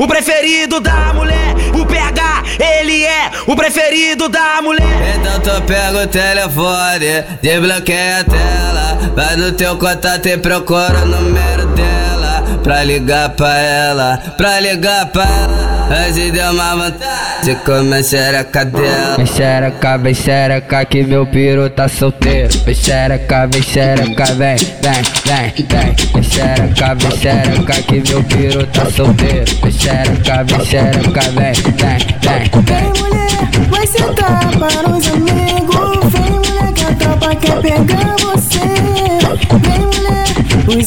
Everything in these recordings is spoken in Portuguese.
o preferido da mulher. O PH, ele é o preferido da mulher. Então tu pega o telefone, desbloqueia a tela. Vai no teu contato e procura o número dela. Pra ligar pra ela, pra ligar pra ela. Antes deu uma vontade de comer xereca dela. Vem xereca, vem xereca que meu piru tá solteiro. Vem xereca, vem xereca, vem, vem, vem, vem. Vem xereca, vem xereca que meu piru tá solteiro. Vem xereca, vem xereca, vem, vem, vem, vem. Vem mulher, vai sentar para os amigos. Vem mulher que a tropa quer pegar você.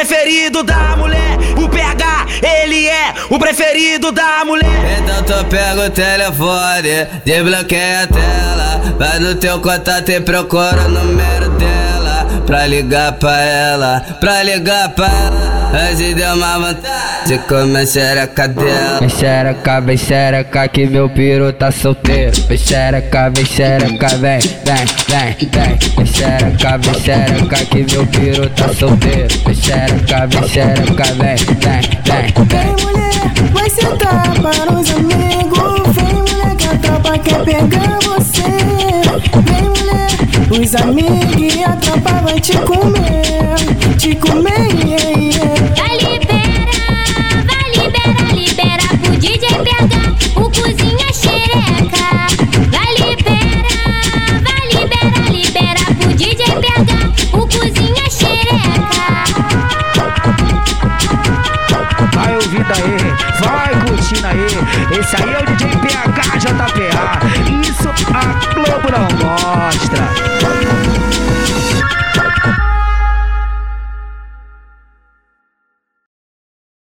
preferido da mulher. O PH, ele é o preferido da mulher. Então tu pega o telefone, desbloqueia a tela. Vai no teu contato e procura o número pra ligar pra ela, pra ligar pra ela. Antes deu uma vontade de comer xereca dela. Vem xereca, vem xereca que meu piru tá solteiro. Vem xereca, vem xereca, vem, vem, vem, vem. Vem xereca, vem xereca que meu piru tá solteiro. Vem xereca, vem xereca, vem, vem, vem. Vem mulher, vai sentar para os amigos. Vem mulher que a tropa quer pegar você. Os amigos e a tropa vai te comer, te comer, yeah, yeah. Vai libera, vai libera, libera pro DJ PH, o cozinha xereca. Vai libera, vai libera, libera pro DJ PH, o cozinha xereca. Vai ouvindo aí, vai curtindo aí. Esse aí é o DJ PH JPA. Isso a Globo não mostra.